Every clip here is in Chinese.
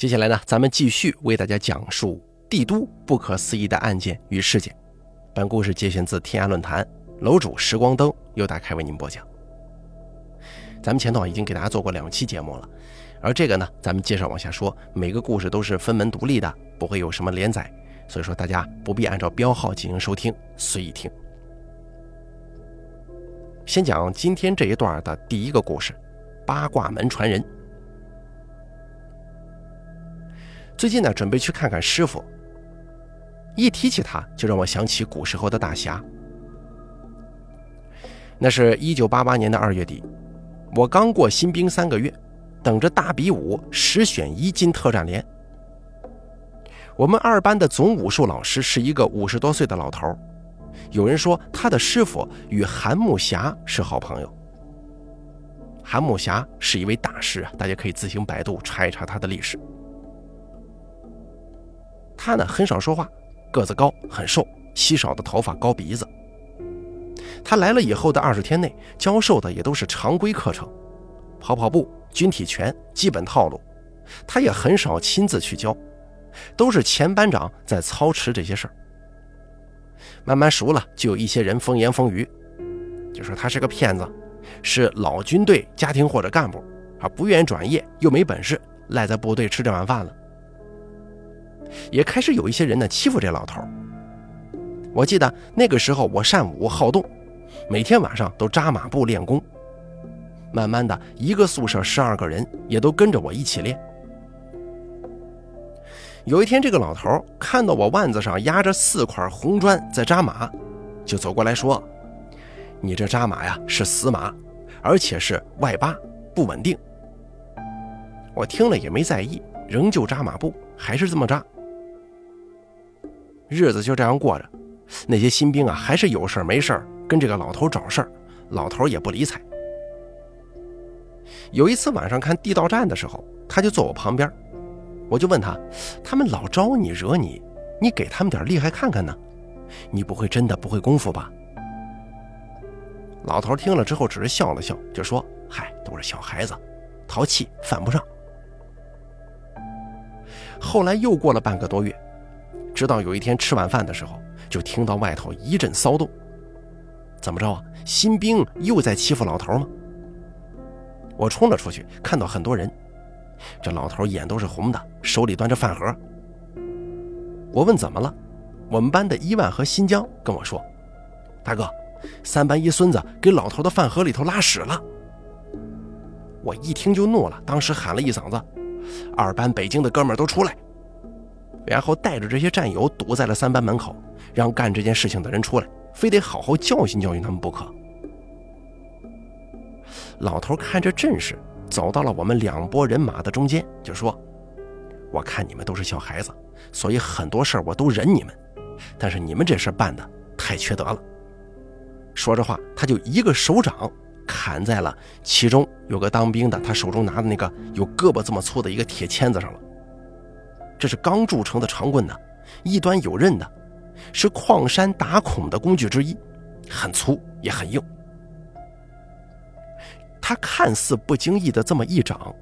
接下来呢，咱们继续为大家讲述帝都不可思议的案件与事件。本故事节选自天涯论坛，楼主时光灯又打开为您播讲。咱们前头已经给大家做过两期节目了，而这个呢，咱们接着往下说。每个故事都是分门独立的，不会有什么连载，所以说大家不必按照标号进行收听，随意听。先讲今天这一段的第一个故事：八卦门传人。最近呢，准备去看看师傅。一提起他，就让我想起古时候的大侠。那是一九八八年的二月底，我刚过新兵三个月，等着大比武十选一金特战连。我们二班的总武术老师是一个五十多岁的老头，有人说他的师傅与韩木侠是好朋友。韩木侠是一位大师，大家可以自行百度查一查他的历史。他呢很少说话，个子高，很瘦，稀少的头发，高鼻子。他来了以后的二十天内，教授的也都是常规课程，跑跑步、军体拳基本套路。他也很少亲自去教，都是前班长在操持这些事儿。慢慢熟了，就有一些人风言风语，就说他是个骗子，是老军队家庭或者干部，啊，不愿意转业，又没本事，赖在部队吃这碗饭了。也开始有一些人呢欺负这老头。我记得那个时候我善舞好动，每天晚上都扎马步练功。慢慢的一个宿舍十二个人也都跟着我一起练。有一天这个老头看到我腕子上压着四块红砖在扎马，就走过来说：“你这扎马呀是死马，而且是外八，不稳定。”我听了也没在意，仍旧扎马步，还是这么扎。日子就这样过着，那些新兵啊，还是有事没事跟这个老头找事儿，老头也不理睬。有一次晚上看地道战的时候，他就坐我旁边，我就问他：“他们老招你惹你，你给他们点厉害看看呢？你不会真的不会功夫吧？”老头听了之后只是笑了笑，就说：“嗨，都是小孩子，淘气，犯不上。”后来又过了半个多月。直到有一天吃晚饭的时候，就听到外头一阵骚动。怎么着啊？新兵又在欺负老头吗？我冲了出去，看到很多人，这老头眼都是红的，手里端着饭盒。我问怎么了？我们班的伊万和新疆跟我说：“大哥，三班一孙子给老头的饭盒里头拉屎了。”我一听就怒了，当时喊了一嗓子：“二班北京的哥们儿都出来！”然后带着这些战友堵在了三班门口，让干这件事情的人出来，非得好好教训教训他们不可。老头看着阵势，走到了我们两拨人马的中间，就说：“我看你们都是小孩子，所以很多事儿我都忍你们，但是你们这事办的太缺德了。”说着话，他就一个手掌砍在了其中有个当兵的，他手中拿的那个有胳膊这么粗的一个铁签子上了。这是刚铸成的长棍呢，一端有刃的，是矿山打孔的工具之一，很粗也很硬。他看似不经意的这么一掌，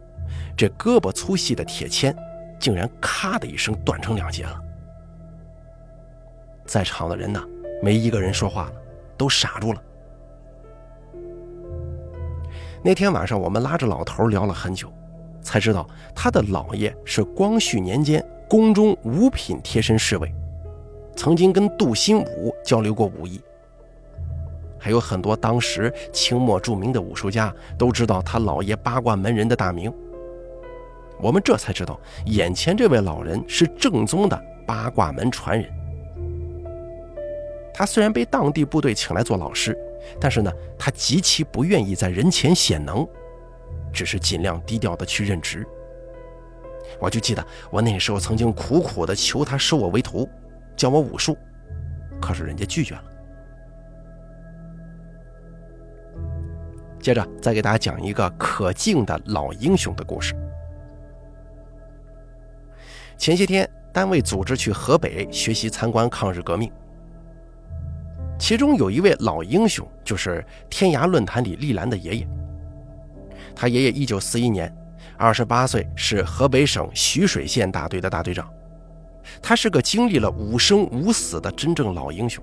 这胳膊粗细的铁签竟然咔的一声断成两截了。在场的人呢，没一个人说话了，都傻住了。那天晚上，我们拉着老头聊了很久。才知道他的姥爷是光绪年间宫中五品贴身侍卫，曾经跟杜新武交流过武艺。还有很多当时清末著名的武术家都知道他姥爷八卦门人的大名。我们这才知道，眼前这位老人是正宗的八卦门传人。他虽然被当地部队请来做老师，但是呢，他极其不愿意在人前显能。只是尽量低调的去任职。我就记得我那时候曾经苦苦的求他收我为徒，教我武术，可是人家拒绝了。接着再给大家讲一个可敬的老英雄的故事。前些天单位组织去河北学习参观抗日革命，其中有一位老英雄，就是天涯论坛里丽兰的爷爷。他爷爷一九四一年，二十八岁，是河北省徐水县大队的大队长。他是个经历了五生五死的真正老英雄。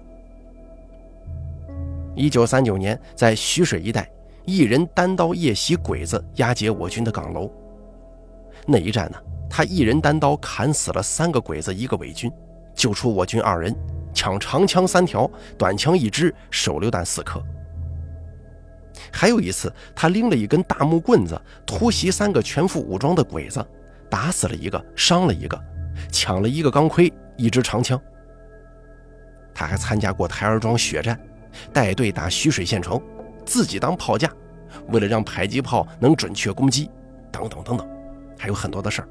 一九三九年，在徐水一带，一人单刀夜袭鬼子，押解我军的岗楼。那一战呢，他一人单刀砍死了三个鬼子，一个伪军，救出我军二人，抢长枪三条，短枪一支，手榴弹四颗。还有一次，他拎了一根大木棍子，突袭三个全副武装的鬼子，打死了一个，伤了一个。抢了一个钢盔，一支长枪。他还参加过台儿庄血战，带队打徐水县城，自己当炮架，为了让迫击炮能准确攻击，等等等等，还有很多的事儿。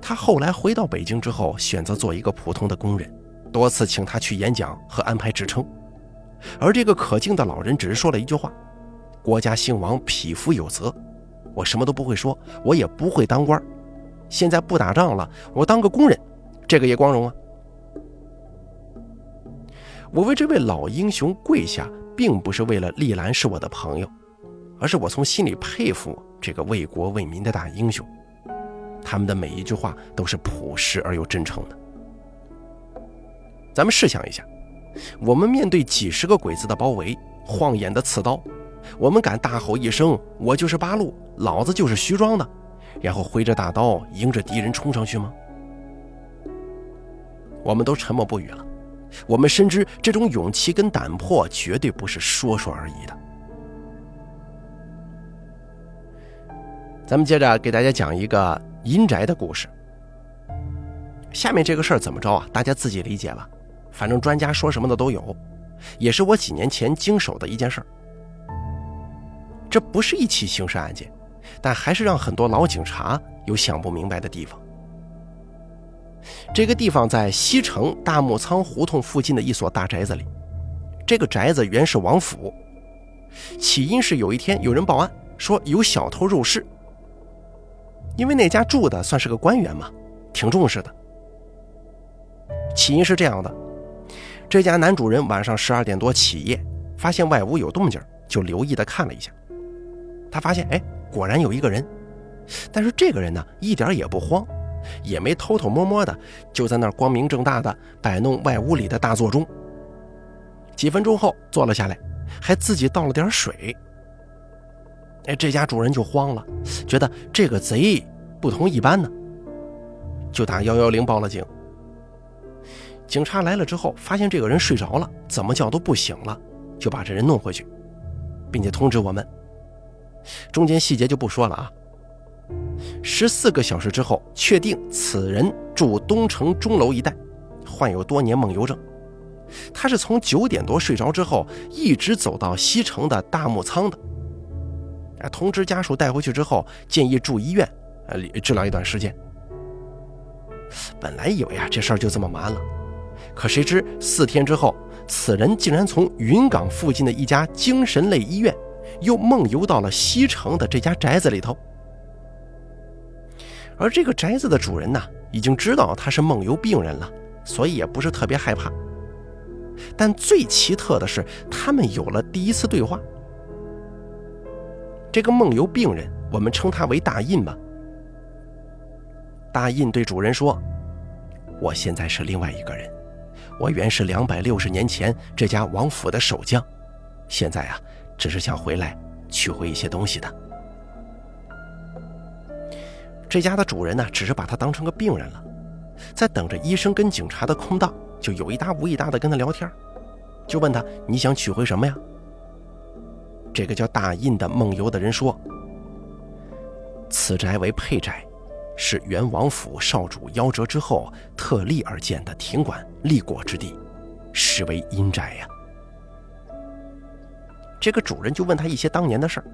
他后来回到北京之后，选择做一个普通的工人，多次请他去演讲和安排职称，而这个可敬的老人只是说了一句话：“国家兴亡，匹夫有责。”我什么都不会说，我也不会当官。现在不打仗了，我当个工人，这个也光荣啊！我为这位老英雄跪下，并不是为了丽兰是我的朋友，而是我从心里佩服这个为国为民的大英雄。他们的每一句话都是朴实而又真诚的。咱们试想一下，我们面对几十个鬼子的包围，晃眼的刺刀，我们敢大吼一声：“我就是八路，老子就是徐庄的！”然后挥着大刀迎着敌人冲上去吗？我们都沉默不语了。我们深知这种勇气跟胆魄绝对不是说说而已的。咱们接着给大家讲一个阴宅的故事。下面这个事儿怎么着啊？大家自己理解吧。反正专家说什么的都有，也是我几年前经手的一件事儿。这不是一起刑事案件。但还是让很多老警察有想不明白的地方。这个地方在西城大木仓胡同附近的一所大宅子里，这个宅子原是王府。起因是有一天有人报案说有小偷入室，因为那家住的算是个官员嘛，挺重视的。起因是这样的：这家男主人晚上十二点多起夜，发现外屋有动静，就留意的看了一下，他发现，哎。果然有一个人，但是这个人呢，一点也不慌，也没偷偷摸摸的，就在那儿光明正大的摆弄外屋里的大座钟。几分钟后坐了下来，还自己倒了点水。哎，这家主人就慌了，觉得这个贼不同一般呢，就打幺幺零报了警。警察来了之后，发现这个人睡着了，怎么叫都不醒了，就把这人弄回去，并且通知我们。中间细节就不说了啊。十四个小时之后，确定此人住东城钟楼一带，患有多年梦游症。他是从九点多睡着之后，一直走到西城的大木仓的。通知家属带回去之后，建议住医院，呃，治疗一段时间。本来以为啊，这事儿就这么完了，可谁知四天之后，此人竟然从云岗附近的一家精神类医院。又梦游到了西城的这家宅子里头，而这个宅子的主人呢，已经知道他是梦游病人了，所以也不是特别害怕。但最奇特的是，他们有了第一次对话。这个梦游病人，我们称他为大印吧。大印对主人说：“我现在是另外一个人，我原是两百六十年前这家王府的守将，现在啊。”只是想回来取回一些东西的。这家的主人呢，只是把他当成个病人了，在等着医生跟警察的空档，就有一搭无一搭的跟他聊天，就问他你想取回什么呀？这个叫大印的梦游的人说：“此宅为配宅，是元王府少主夭折之后特立而建的庭馆立果之地，实为阴宅呀。”这个主人就问他一些当年的事儿，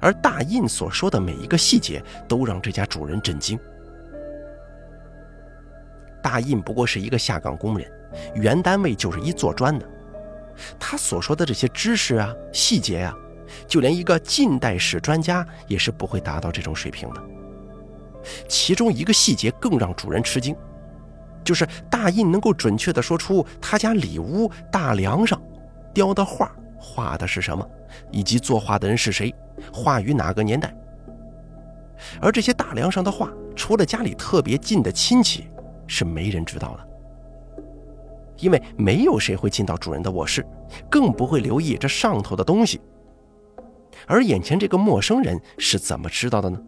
而大印所说的每一个细节都让这家主人震惊。大印不过是一个下岗工人，原单位就是一做砖的，他所说的这些知识啊、细节啊，就连一个近代史专家也是不会达到这种水平的。其中一个细节更让主人吃惊，就是大印能够准确地说出他家里屋大梁上雕的画。画的是什么，以及作画的人是谁，画于哪个年代，而这些大梁上的画，除了家里特别近的亲戚，是没人知道的。因为没有谁会进到主人的卧室，更不会留意这上头的东西。而眼前这个陌生人是怎么知道的呢？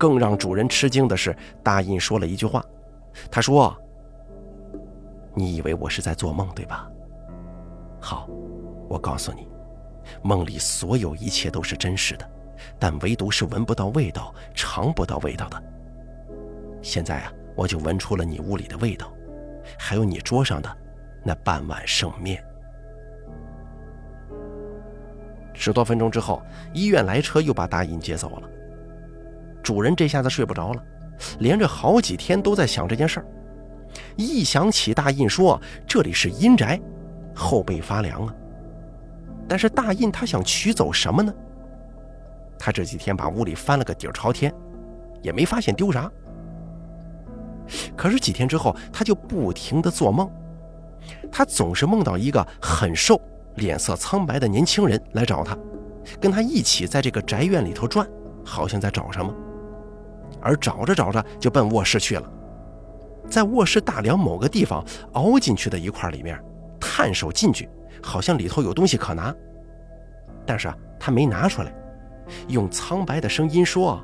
更让主人吃惊的是，大印说了一句话，他说：“你以为我是在做梦，对吧？好，我告诉你，梦里所有一切都是真实的，但唯独是闻不到味道、尝不到味道的。现在啊，我就闻出了你屋里的味道。”还有你桌上的那半碗剩面。十多分钟之后，医院来车又把大印接走了。主人这下子睡不着了，连着好几天都在想这件事儿。一想起大印说这里是阴宅，后背发凉啊。但是大印他想取走什么呢？他这几天把屋里翻了个底儿朝天，也没发现丢啥。可是几天之后，他就不停的做梦，他总是梦到一个很瘦、脸色苍白的年轻人来找他，跟他一起在这个宅院里头转，好像在找什么。而找着找着就奔卧室去了，在卧室大梁某个地方凹进去的一块里面，探手进去，好像里头有东西可拿，但是啊，他没拿出来，用苍白的声音说：“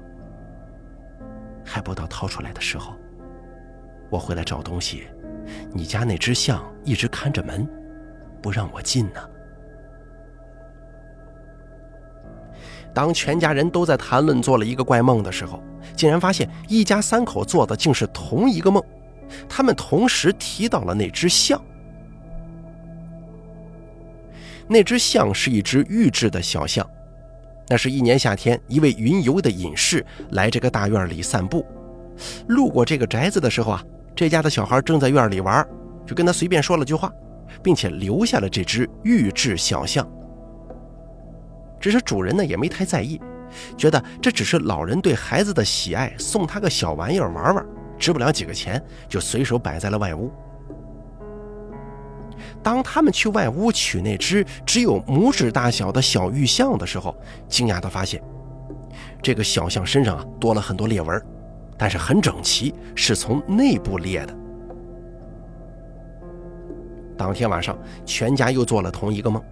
还不到掏出来的时候。”我回来找东西，你家那只象一直看着门，不让我进呢。当全家人都在谈论做了一个怪梦的时候，竟然发现一家三口做的竟是同一个梦，他们同时提到了那只象。那只象是一只玉制的小象，那是一年夏天，一位云游的隐士来这个大院里散步，路过这个宅子的时候啊。这家的小孩正在院里玩，就跟他随便说了句话，并且留下了这只玉制小象。只是主人呢也没太在意，觉得这只是老人对孩子的喜爱，送他个小玩意儿玩玩，值不了几个钱，就随手摆在了外屋。当他们去外屋取那只只有拇指大小的小玉象的时候，惊讶地发现，这个小象身上啊多了很多裂纹。但是很整齐，是从内部裂的。当天晚上，全家又做了同一个梦，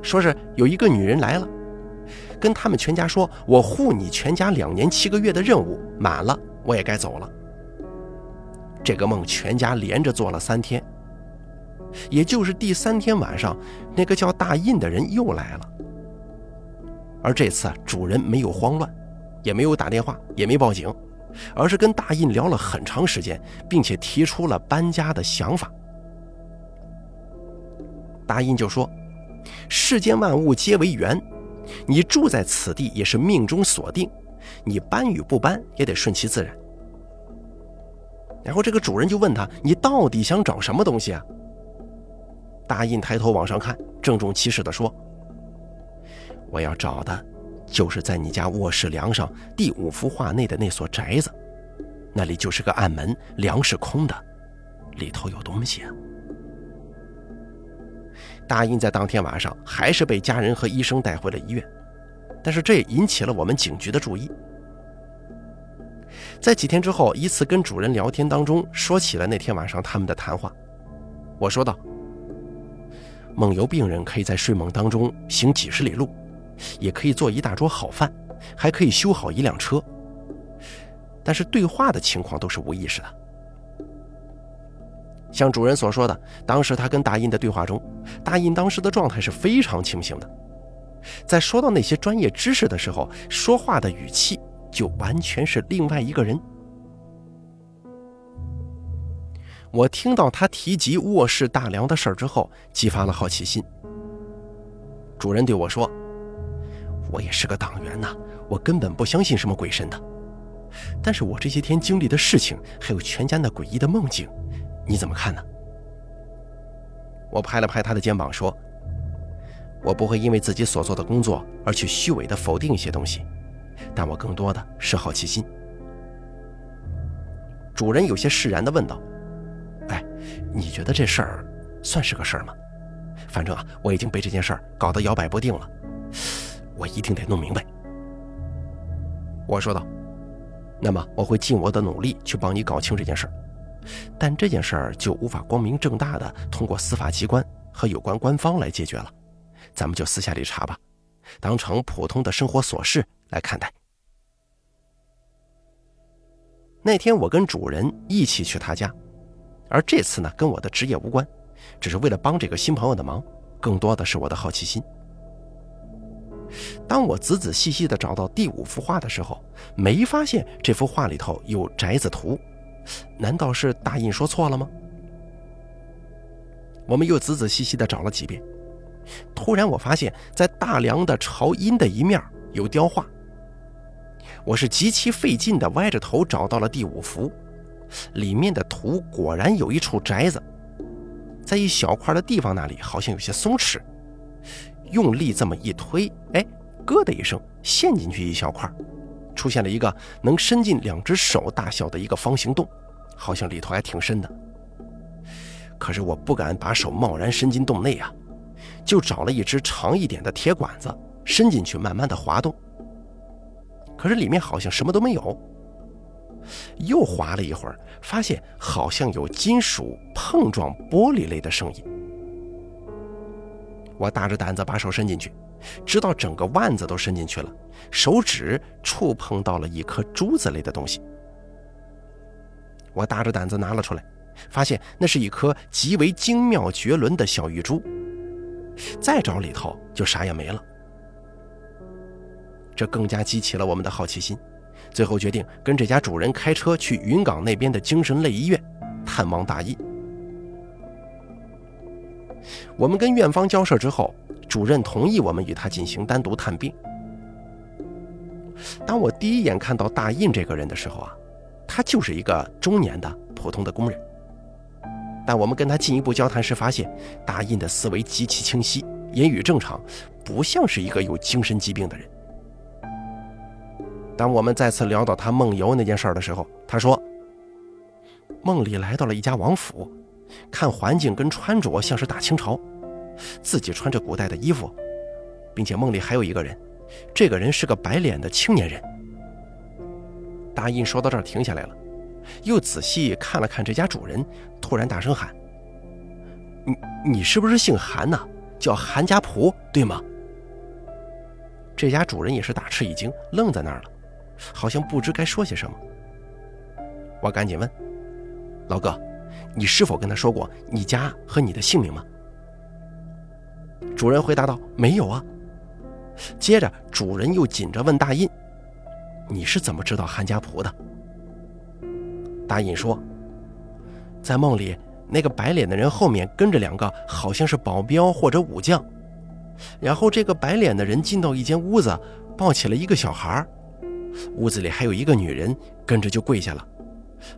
说是有一个女人来了，跟他们全家说：“我护你全家两年七个月的任务满了，我也该走了。”这个梦全家连着做了三天，也就是第三天晚上，那个叫大印的人又来了，而这次主人没有慌乱，也没有打电话，也没报警。而是跟大印聊了很长时间，并且提出了搬家的想法。大印就说：“世间万物皆为缘，你住在此地也是命中锁定，你搬与不搬也得顺其自然。”然后这个主人就问他：“你到底想找什么东西啊？”大印抬头往上看，郑重其事地说：“我要找的。”就是在你家卧室梁上第五幅画内的那所宅子，那里就是个暗门，梁是空的，里头有东西啊。大印在当天晚上还是被家人和医生带回了医院，但是这也引起了我们警局的注意。在几天之后，一次跟主人聊天当中，说起了那天晚上他们的谈话。我说道：“梦游病人可以在睡梦当中行几十里路。”也可以做一大桌好饭，还可以修好一辆车。但是对话的情况都是无意识的。像主人所说的，当时他跟大印的对话中，大印当时的状态是非常清醒的。在说到那些专业知识的时候，说话的语气就完全是另外一个人。我听到他提及卧室大梁的事儿之后，激发了好奇心。主人对我说。我也是个党员呐，我根本不相信什么鬼神的。但是我这些天经历的事情，还有全家那诡异的梦境，你怎么看呢？我拍了拍他的肩膀说：“我不会因为自己所做的工作而去虚伪的否定一些东西，但我更多的是好奇心。”主人有些释然地问道：“哎，你觉得这事儿算是个事儿吗？反正啊，我已经被这件事儿搞得摇摆不定了。”我一定得弄明白。我说道：“那么我会尽我的努力去帮你搞清这件事儿，但这件事儿就无法光明正大的通过司法机关和有关官方来解决了。咱们就私下里查吧，当成普通的生活琐事来看待。”那天我跟主人一起去他家，而这次呢，跟我的职业无关，只是为了帮这个新朋友的忙，更多的是我的好奇心。当我仔仔细细地找到第五幅画的时候，没发现这幅画里头有宅子图，难道是大印说错了吗？我们又仔仔细细地找了几遍，突然我发现，在大梁的朝阴的一面有雕画。我是极其费劲地歪着头找到了第五幅，里面的图果然有一处宅子，在一小块的地方那里好像有些松弛。用力这么一推，哎，咯的一声，陷进去一小块，出现了一个能伸进两只手大小的一个方形洞，好像里头还挺深的。可是我不敢把手贸然伸进洞内啊，就找了一只长一点的铁管子，伸进去慢慢的滑动。可是里面好像什么都没有。又滑了一会儿，发现好像有金属碰撞玻璃类的声音。我大着胆子把手伸进去，直到整个腕子都伸进去了，手指触碰到了一颗珠子类的东西。我大着胆子拿了出来，发现那是一颗极为精妙绝伦的小玉珠。再找里头就啥也没了。这更加激起了我们的好奇心，最后决定跟这家主人开车去云港那边的精神类医院探望大义。我们跟院方交涉之后，主任同意我们与他进行单独探病。当我第一眼看到大印这个人的时候啊，他就是一个中年的普通的工人。但我们跟他进一步交谈时，发现大印的思维极其清晰，言语正常，不像是一个有精神疾病的人。当我们再次聊到他梦游那件事的时候，他说，梦里来到了一家王府。看环境跟穿着像是大清朝，自己穿着古代的衣服，并且梦里还有一个人，这个人是个白脸的青年人。大印说到这儿停下来了，又仔细看了看这家主人，突然大声喊：“你你是不是姓韩呐？叫韩家仆对吗？”这家主人也是大吃一惊，愣在那儿了，好像不知该说些什么。我赶紧问：“老哥。”你是否跟他说过你家和你的姓名吗？主人回答道：“没有啊。”接着，主人又紧着问大印：“你是怎么知道韩家仆的？”大印说：“在梦里，那个白脸的人后面跟着两个好像是保镖或者武将，然后这个白脸的人进到一间屋子，抱起了一个小孩，屋子里还有一个女人跟着就跪下了。”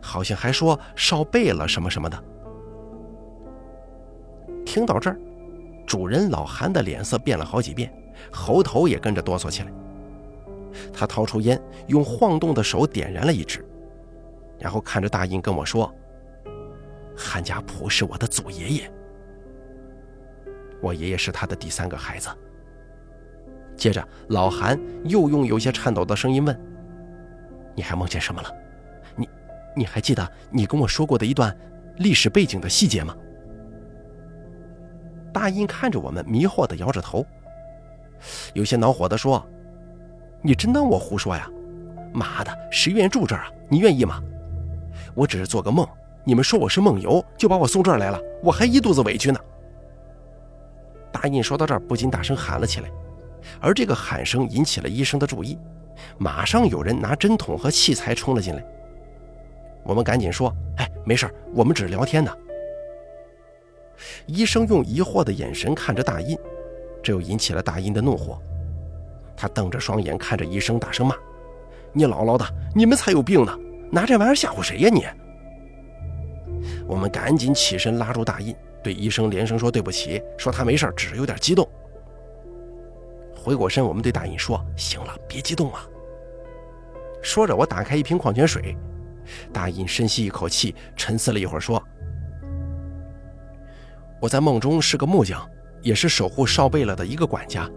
好像还说少背了什么什么的。听到这儿，主人老韩的脸色变了好几遍，喉头也跟着哆嗦起来。他掏出烟，用晃动的手点燃了一支，然后看着大印跟我说：“韩家仆是我的祖爷爷，我爷爷是他的第三个孩子。”接着，老韩又用有些颤抖的声音问：“你还梦见什么了？”你你还记得你跟我说过的一段历史背景的细节吗？大印看着我们，迷惑的摇着头，有些恼火的说：“你真当我胡说呀？妈的，谁愿意住这儿啊？你愿意吗？我只是做个梦，你们说我是梦游，就把我送这儿来了，我还一肚子委屈呢。”大印说到这儿，不禁大声喊了起来，而这个喊声引起了医生的注意，马上有人拿针筒和器材冲了进来。我们赶紧说：“哎，没事我们只是聊天呢。”医生用疑惑的眼神看着大印，这又引起了大印的怒火。他瞪着双眼看着医生，大声骂：“你姥姥的，你们才有病呢！拿这玩意儿吓唬谁呀你？”我们赶紧起身拉住大印，对医生连声说对不起，说他没事只是有点激动。回过身，我们对大印说：“行了，别激动啊。”说着，我打开一瓶矿泉水。大印深吸一口气，沉思了一会儿，说：“我在梦中是个木匠，也是守护少贝勒的一个管家。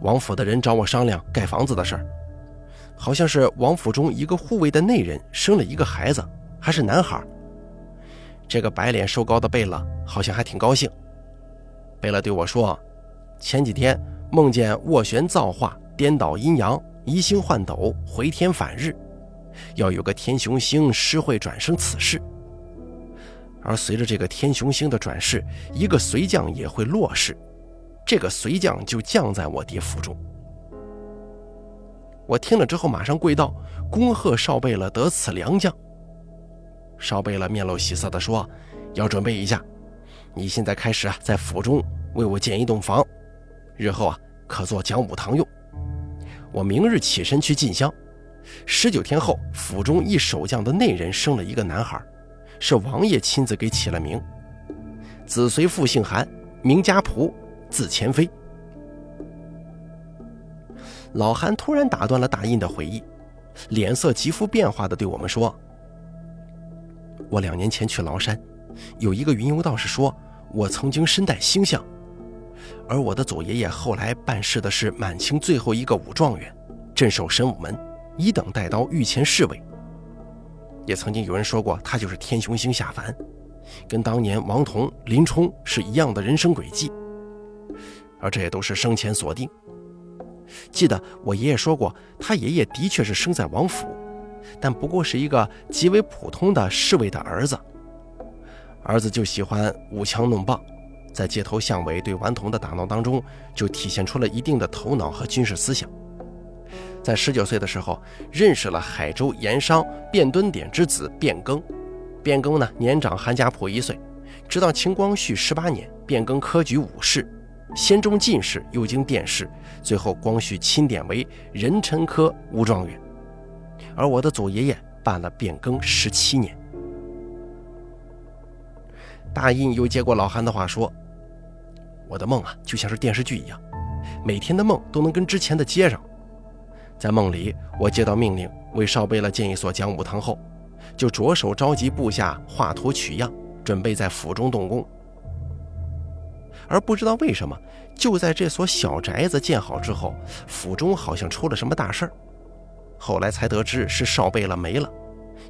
王府的人找我商量盖房子的事儿。好像是王府中一个护卫的内人生了一个孩子，还是男孩。这个白脸瘦高的贝勒好像还挺高兴。贝勒对我说：“前几天梦见斡旋造化，颠倒阴阳，移星换斗，回天返日，要有个天雄星施会转生此事。而随着这个天雄星的转世，一个随将也会落世，这个随将就降在我爹府中。”我听了之后，马上跪道：“恭贺少贝勒得此良将。”少贝勒面露喜色地说：“要准备一下，你现在开始啊，在府中为我建一栋房，日后啊可做讲武堂用。我明日起身去进香，十九天后，府中一守将的内人生了一个男孩，是王爷亲自给起了名，子随父姓韩，名家仆，字前飞。”老韩突然打断了大印的回忆，脸色极富变化的对我们说：“我两年前去崂山，有一个云游道士说，我曾经身带星象，而我的祖爷爷后来办事的是满清最后一个武状元，镇守神武门，一等带刀御前侍卫。也曾经有人说过，他就是天雄星下凡，跟当年王彤、林冲是一样的人生轨迹，而这也都是生前所定。”记得我爷爷说过，他爷爷的确是生在王府，但不过是一个极为普通的侍卫的儿子。儿子就喜欢舞枪弄棒，在街头巷尾对顽童的打闹当中，就体现出了一定的头脑和军事思想。在十九岁的时候，认识了海州盐商卞敦典之子卞庚。卞庚呢，年长韩家仆一岁，直到清光绪十八年，卞庚科举武士。先中进士，又经殿试，最后光绪钦点为壬辰科武状元。而我的祖爷爷办了变更十七年。大印又接过老韩的话说：“我的梦啊，就像是电视剧一样，每天的梦都能跟之前的接上。在梦里，我接到命令为少贝勒建一所讲武堂后，就着手召集部下画图取样，准备在府中动工。”而不知道为什么，就在这所小宅子建好之后，府中好像出了什么大事儿。后来才得知是少贝勒没了，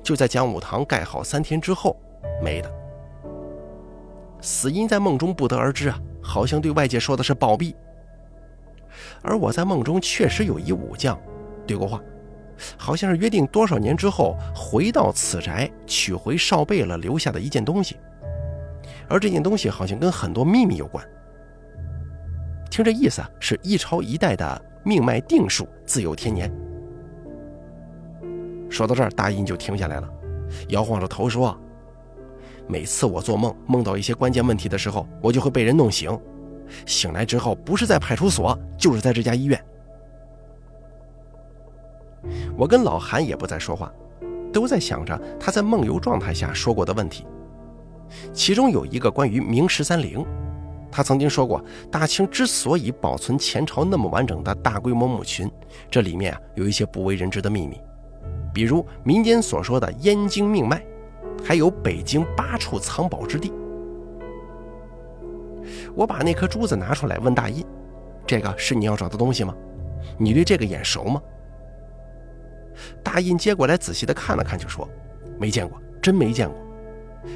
就在讲武堂盖好三天之后没的。死因在梦中不得而知啊，好像对外界说的是暴毙。而我在梦中确实有一武将对过话，好像是约定多少年之后回到此宅取回少贝勒留下的一件东西。而这件东西好像跟很多秘密有关。听这意思啊，是一朝一代的命脉定数，自有天年。说到这儿，大印就停下来了，摇晃着头说：“每次我做梦梦到一些关键问题的时候，我就会被人弄醒，醒来之后不是在派出所，就是在这家医院。”我跟老韩也不再说话，都在想着他在梦游状态下说过的问题。其中有一个关于明十三陵，他曾经说过，大清之所以保存前朝那么完整的大规模墓群，这里面啊有一些不为人知的秘密，比如民间所说的燕京命脉，还有北京八处藏宝之地。我把那颗珠子拿出来问大印：“这个是你要找的东西吗？你对这个眼熟吗？”大印接过来仔细的看了看，就说：“没见过，真没见过。”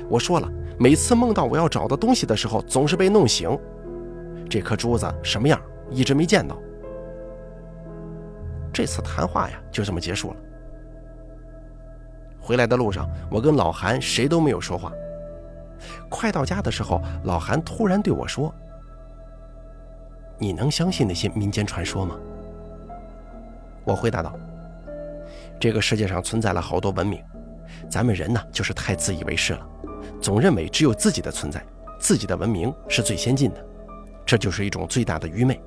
我说了，每次梦到我要找的东西的时候，总是被弄醒。这颗珠子什么样，一直没见到。这次谈话呀，就这么结束了。回来的路上，我跟老韩谁都没有说话。快到家的时候，老韩突然对我说：“你能相信那些民间传说吗？”我回答道：“这个世界上存在了好多文明。”咱们人呢，就是太自以为是了，总认为只有自己的存在，自己的文明是最先进的，这就是一种最大的愚昧。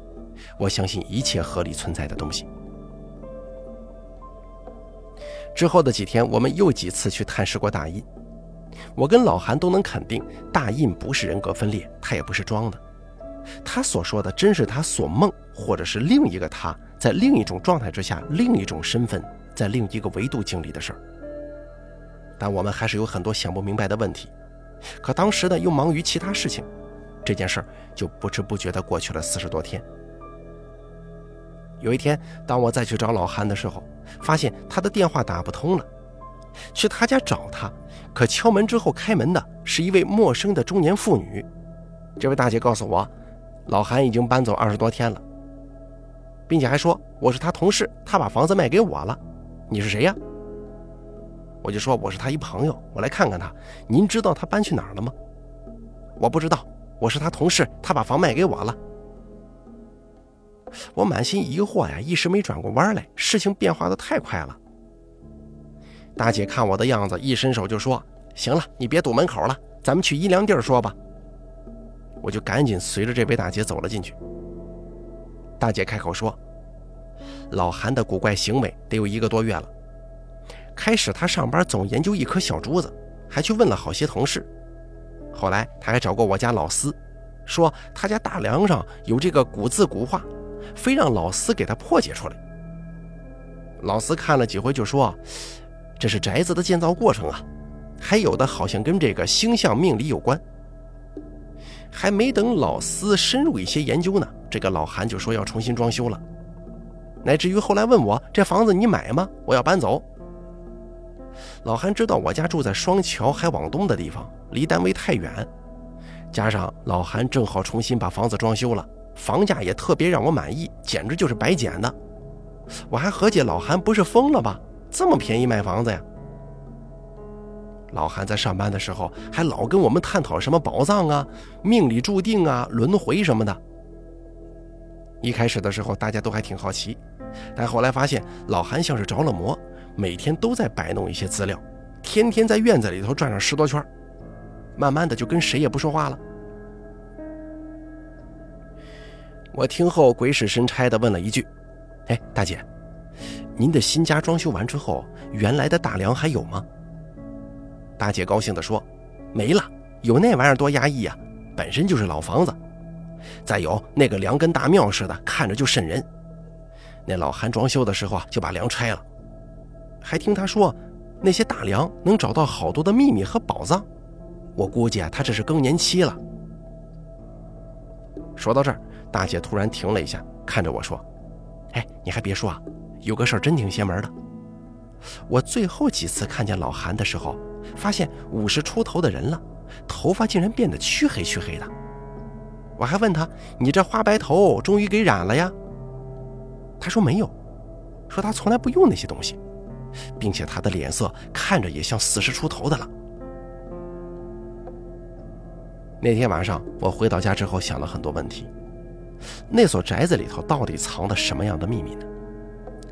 我相信一切合理存在的东西。之后的几天，我们又几次去探视过大印，我跟老韩都能肯定，大印不是人格分裂，他也不是装的，他所说的真是他所梦，或者是另一个他在另一种状态之下，另一种身份，在另一个维度经历的事儿。但我们还是有很多想不明白的问题，可当时呢又忙于其他事情，这件事儿就不知不觉地过去了四十多天。有一天，当我再去找老韩的时候，发现他的电话打不通了。去他家找他，可敲门之后开门的是一位陌生的中年妇女。这位大姐告诉我，老韩已经搬走二十多天了，并且还说我是他同事，他把房子卖给我了。你是谁呀？我就说我是他一朋友，我来看看他。您知道他搬去哪儿了吗？我不知道，我是他同事，他把房卖给我了。我满心疑惑呀，一时没转过弯来。事情变化的太快了。大姐看我的样子，一伸手就说：“行了，你别堵门口了，咱们去阴凉地儿说吧。”我就赶紧随着这位大姐走了进去。大姐开口说：“老韩的古怪行为得有一个多月了。开始他上班总研究一颗小珠子，还去问了好些同事。后来他还找过我家老司，说他家大梁上有这个古字古画。”非让老司给他破解出来。老司看了几回，就说：“这是宅子的建造过程啊，还有的好像跟这个星象命理有关。”还没等老司深入一些研究呢，这个老韩就说要重新装修了，乃至于后来问我：“这房子你买吗？我要搬走。”老韩知道我家住在双桥还往东的地方，离单位太远，加上老韩正好重新把房子装修了。房价也特别让我满意，简直就是白捡的。我还合计老韩不是疯了吧？这么便宜卖房子呀？老韩在上班的时候还老跟我们探讨什么宝藏啊、命里注定啊、轮回什么的。一开始的时候大家都还挺好奇，但后来发现老韩像是着了魔，每天都在摆弄一些资料，天天在院子里头转上十多圈，慢慢的就跟谁也不说话了。我听后鬼使神差的问了一句：“哎，大姐，您的新家装修完之后，原来的大梁还有吗？”大姐高兴地说：“没了，有那玩意儿多压抑呀，本身就是老房子。再有那个梁跟大庙似的，看着就瘆人。那老韩装修的时候啊，就把梁拆了。还听他说，那些大梁能找到好多的秘密和宝藏。我估计啊，他这是更年期了。”说到这儿。大姐突然停了一下，看着我说：“哎，你还别说啊，有个事儿真挺邪门的。我最后几次看见老韩的时候，发现五十出头的人了，头发竟然变得黢黑黢黑的。我还问他：‘你这花白头终于给染了呀？’他说没有，说他从来不用那些东西，并且他的脸色看着也像四十出头的了。那天晚上我回到家之后，想了很多问题。”那所宅子里头到底藏的什么样的秘密呢？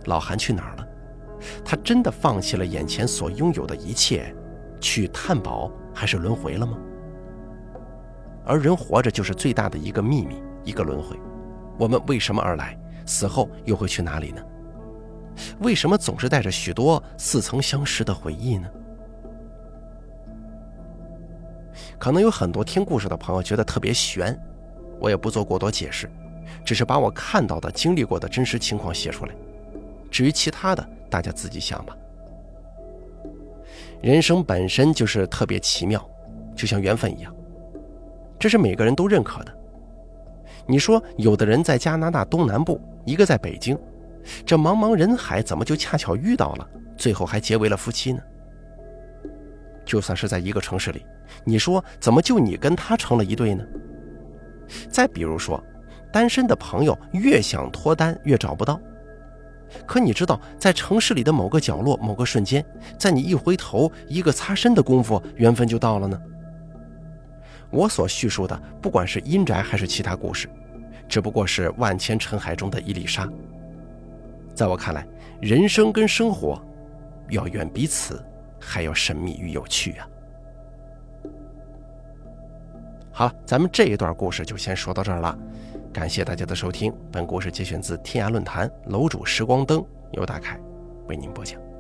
老韩去哪儿了？他真的放弃了眼前所拥有的一切，去探宝还是轮回了吗？而人活着就是最大的一个秘密，一个轮回。我们为什么而来？死后又会去哪里呢？为什么总是带着许多似曾相识的回忆呢？可能有很多听故事的朋友觉得特别悬，我也不做过多解释。只是把我看到的、经历过的真实情况写出来，至于其他的，大家自己想吧。人生本身就是特别奇妙，就像缘分一样，这是每个人都认可的。你说，有的人在加拿大东南部，一个在北京，这茫茫人海怎么就恰巧遇到了，最后还结为了夫妻呢？就算是在一个城市里，你说怎么就你跟他成了一对呢？再比如说。单身的朋友越想脱单越找不到，可你知道，在城市里的某个角落、某个瞬间，在你一回头、一个擦身的功夫，缘分就到了呢。我所叙述的，不管是阴宅还是其他故事，只不过是万千尘海中的一粒沙。在我看来，人生跟生活，要远比此还要神秘与有趣啊！好，咱们这一段故事就先说到这儿了。感谢大家的收听，本故事节选自天涯论坛楼主时光灯，由大凯为您播讲。